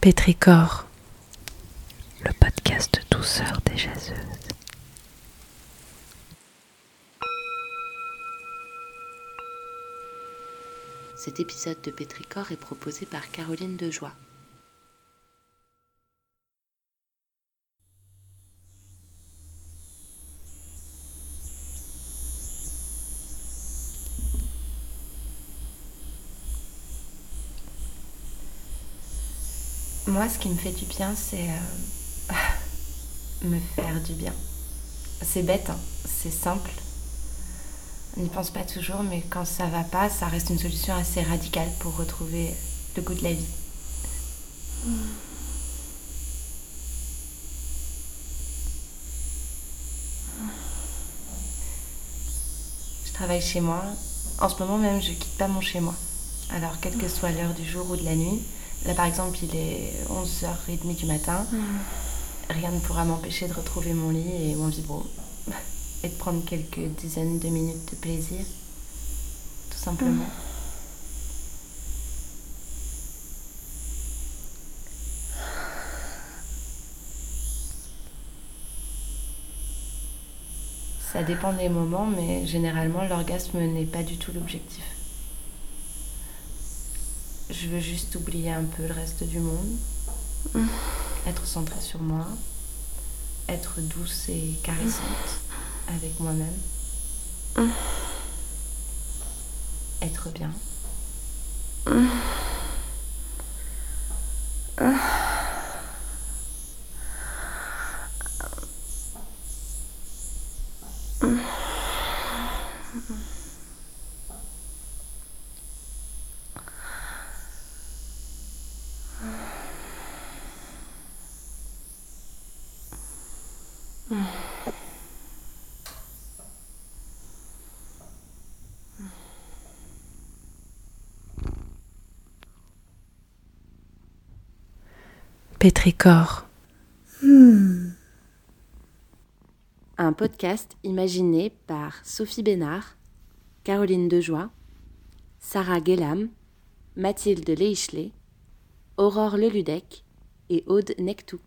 Pétricor, le podcast douceur des jaseuses. Cet épisode de Pétricor est proposé par Caroline Dejoie. Moi, ce qui me fait du bien, c'est euh, me faire du bien. C'est bête, hein, c'est simple. On n'y pense pas toujours, mais quand ça va pas, ça reste une solution assez radicale pour retrouver le goût de la vie. Je travaille chez moi. En ce moment même, je quitte pas mon chez moi. Alors, quelle que soit l'heure du jour ou de la nuit, là par exemple, il est 11h30 du matin, rien ne pourra m'empêcher de retrouver mon lit et mon vibro et de prendre quelques dizaines de minutes de plaisir, tout simplement. Ça dépend des moments, mais généralement l'orgasme n'est pas du tout l'objectif. Je veux juste oublier un peu le reste du monde, être centrée sur moi, être douce et caressante avec moi-même, être bien. Pétricor, Un podcast imaginé par Sophie Bénard, Caroline Dejoie, Sarah Gellam, Mathilde Leichelet, Aurore Leludec et Aude Nectou.